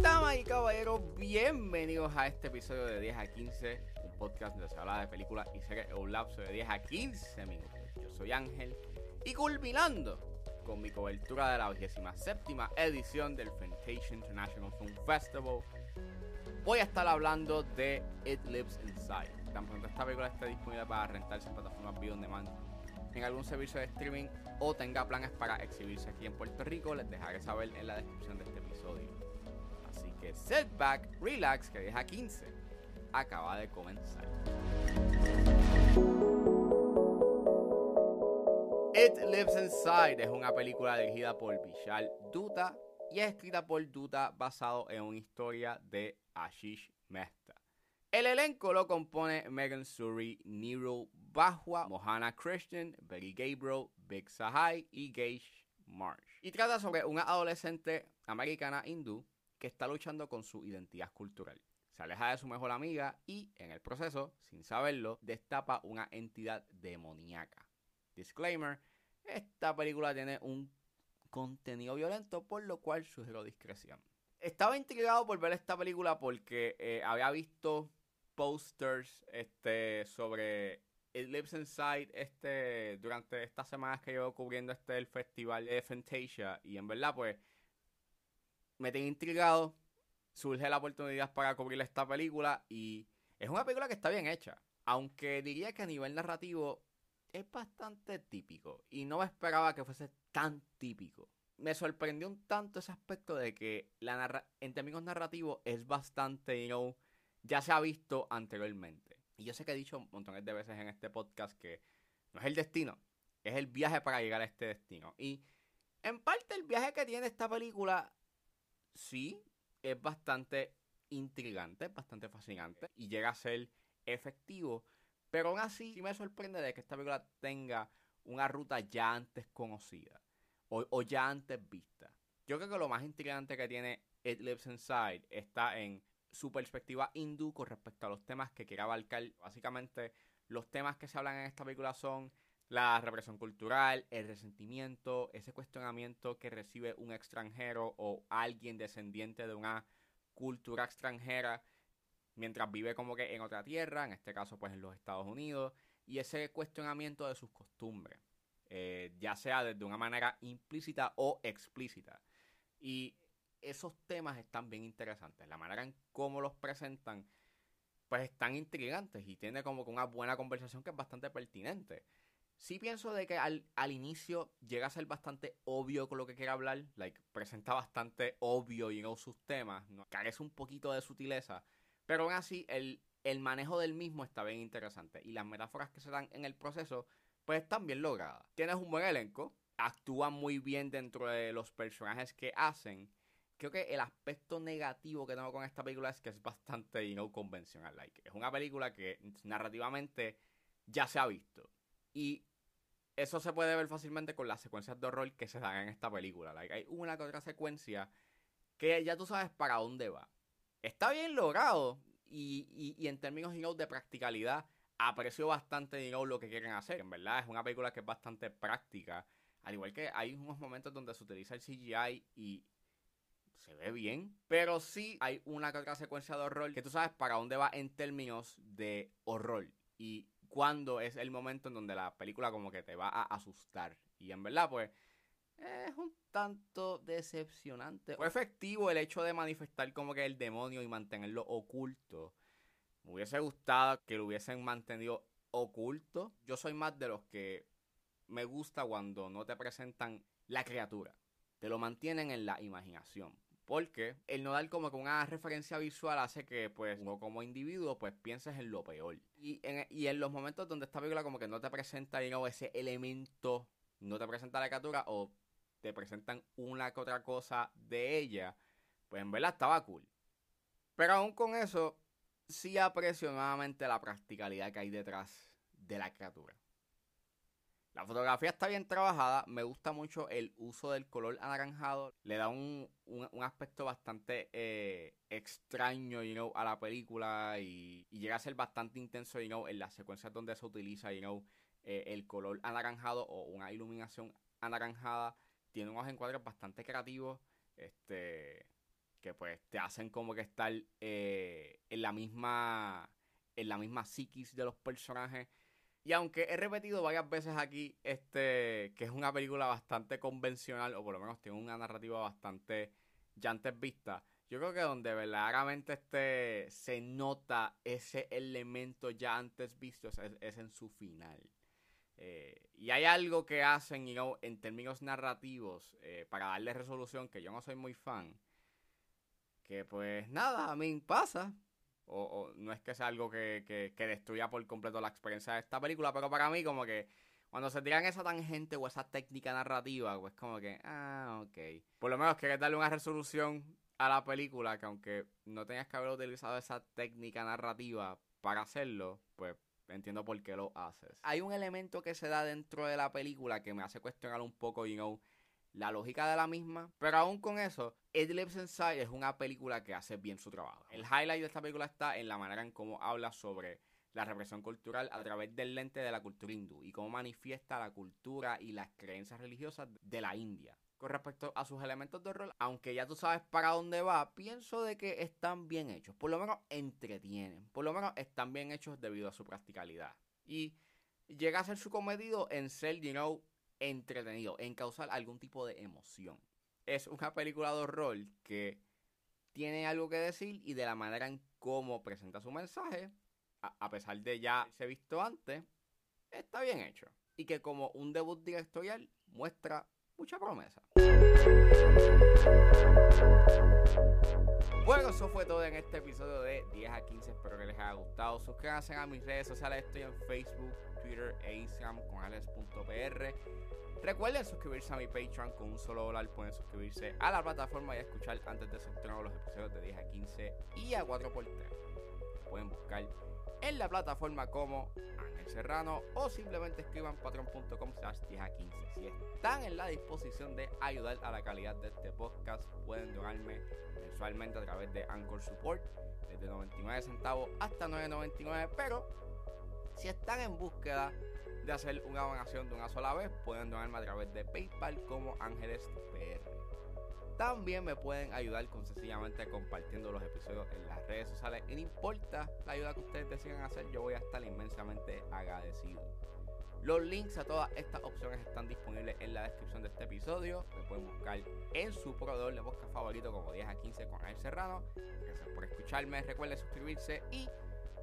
Damas y caballeros, bienvenidos a este episodio de 10 a 15, un podcast donde se habla de películas y series en un lapso de 10 a 15 minutos. Yo soy Ángel y culminando con mi cobertura de la 27 edición del Fantasia International Film Festival, voy a estar hablando de It Lives Inside. Tan pronto esta película esté disponible para rentarse en plataformas video on demand en algún servicio de streaming o tenga planes para exhibirse aquí en Puerto Rico, les dejaré saber en la descripción de este episodio. Así que setback, relax, que deja 15 acaba de comenzar. It Lives Inside es una película dirigida por Vishal Dutta y es escrita por Dutta basado en una historia de Ashish Mehta. El elenco lo compone Megan Suri, Nero Bahua, Mohana Christian, Betty Gabriel, Big Sahai y Gage Marsh. Y trata sobre una adolescente americana hindú que está luchando con su identidad cultural. Se aleja de su mejor amiga y, en el proceso, sin saberlo, destapa una entidad demoníaca. Disclaimer, esta película tiene un contenido violento, por lo cual sugiero discreción. Estaba intrigado por ver esta película porque eh, había visto posters este, sobre It Lives Inside este, durante estas semanas que llevo cubriendo este el festival de Fantasia y en verdad pues me tengo intrigado, surge la oportunidad para cubrir esta película y es una película que está bien hecha, aunque diría que a nivel narrativo es bastante típico y no me esperaba que fuese tan típico. Me sorprendió un tanto ese aspecto de que la en términos narrativos es bastante, you know, ya se ha visto anteriormente. Y yo sé que he dicho montones de veces en este podcast que no es el destino, es el viaje para llegar a este destino. Y en parte el viaje que tiene esta película, sí, es bastante intrigante, bastante fascinante y llega a ser efectivo. Pero aún así sí me sorprende de que esta película tenga una ruta ya antes conocida o, o ya antes vista. Yo creo que lo más intrigante que tiene It Lives Inside está en su perspectiva hindú con respecto a los temas que quiere abarcar. Básicamente, los temas que se hablan en esta película son la represión cultural, el resentimiento, ese cuestionamiento que recibe un extranjero o alguien descendiente de una cultura extranjera mientras vive como que en otra tierra, en este caso pues en los Estados Unidos, y ese cuestionamiento de sus costumbres, eh, ya sea desde una manera implícita o explícita. Y esos temas están bien interesantes. La manera en cómo los presentan, pues están intrigantes y tiene como una buena conversación que es bastante pertinente. Sí pienso de que al, inicio llega a ser bastante obvio con lo que quiere hablar, like, presenta bastante obvio y no sus temas, ¿no? carece un poquito de sutileza, pero aún así el, el manejo del mismo está bien interesante y las metáforas que se dan en el proceso pues están bien logradas. Tienes un buen elenco, actúan muy bien dentro de los personajes que hacen creo que el aspecto negativo que tengo con esta película es que es bastante know, convencional. Like, es una película que narrativamente ya se ha visto. Y eso se puede ver fácilmente con las secuencias de horror que se dan en esta película. Like, hay una que otra secuencia que ya tú sabes para dónde va. Está bien logrado y, y, en términos you know, de practicalidad aprecio bastante you know, lo que quieren hacer. En verdad es una película que es bastante práctica. Al igual que hay unos momentos donde se utiliza el CGI y se ve bien, pero sí hay una que otra secuencia de horror que tú sabes para dónde va en términos de horror y cuándo es el momento en donde la película como que te va a asustar. Y en verdad, pues, es un tanto decepcionante. Fue efectivo el hecho de manifestar como que el demonio y mantenerlo oculto. Me hubiese gustado que lo hubiesen mantenido oculto. Yo soy más de los que me gusta cuando no te presentan la criatura. Te lo mantienen en la imaginación. Porque el no dar como que una referencia visual hace que, pues, uno como individuo, pues, pienses en lo peor. Y en, los momentos donde esta película como que no te presenta, digamos, ese elemento, no te presenta la caricatura o te presentan una que otra cosa de ella, pues en verdad estaba cool. Pero aún con eso, sí aprecio nuevamente la practicalidad que hay detrás de la criatura. La fotografía está bien trabajada, me gusta mucho el uso del color anaranjado, le da un, aspecto bastante eh, extraño you know, a la película y, llega a ser bastante intenso you know, en las secuencias donde se utiliza you know, eh, el color anaranjado o una iluminación anaranjada. tiene unos encuadres bastante creativos, este, que pues te hacen como que estar eh, en la misma, en la misma psiquis de los personajes. Y aunque he repetido varias veces aquí, este, que es una película bastante convencional, o por lo menos tiene una narrativa bastante ya antes vista, yo creo que donde verdaderamente este, se nota ese elemento ya antes visto es, en su final. Eh, y hay algo que hacen en términos narrativos eh, para darle resolución que yo no soy muy fan. Que pues nada, a mí pasa. O, no es que sea algo que, que, destruya por completo la experiencia de esta película, pero para mí como que cuando se tiran esa tangente o esa técnica narrativa, pues como que, ah, ok. Por lo menos quieres darle una resolución a la película que aunque no tenías que haber utilizado esa técnica narrativa para hacerlo, pues entiendo por qué lo haces. Hay un elemento que se da dentro de la película que me hace cuestionar un poco, you know, la lógica de la misma. Pero aún con eso, It Lives Inside es una película que hace bien su trabajo. El highlight de esta película está en la manera en cómo habla sobre la represión cultural a través del lente de la cultura hindú y cómo manifiesta la cultura y las creencias religiosas de la India con respecto a sus elementos de rol, aunque ya tú sabes para dónde va, pienso de que están bien hechos. Por lo menos entretienen. Por lo menos están bien hechos debido a su practicalidad. Y llega a ser su cometido en ser, you know, entretenido, en causar algún tipo de emoción. Es una película de rol que tiene algo que decir y de la manera en cómo presenta su mensaje, a, a pesar de ya se visto antes, está bien hecho. Y que como un debut directorial muestra mucha promesa. Bueno, eso fue todo en este episodio de 10 a 15. Espero que les haya gustado. Suscríbanse a mis redes sociales. Estoy en Facebook, Twitter e Instagram con alex.pr. Recuerden suscribirse a mi Patreon con un solo dólar. Pueden suscribirse a la plataforma y escuchar antes de su los episodios de 10 a 15 y a 4x3. Pueden buscar en la plataforma como Ángel Serrano o simplemente escriban patreon.com slash 10 a 15. Si están en la disposición de ayudar a la calidad de este podcast, pueden donarme mensualmente a través de Anchor Support desde 99 centavos hasta 9.99, pero si están en búsqueda de hacer una donación de una sola vez, pueden donarme a través de PayPal como Ángeles PR. También me pueden ayudar con sencillamente compartiendo los episodios en las redes sociales. Y no importa la ayuda que ustedes decidan hacer, yo voy a estar inmensamente agradecido. Los links a todas estas opciones están disponibles en la descripción de este episodio. Me pueden buscar en su proveedor de podcast favorito como 10 a 15 con El Serrano. Gracias por escucharme. Recuerden suscribirse y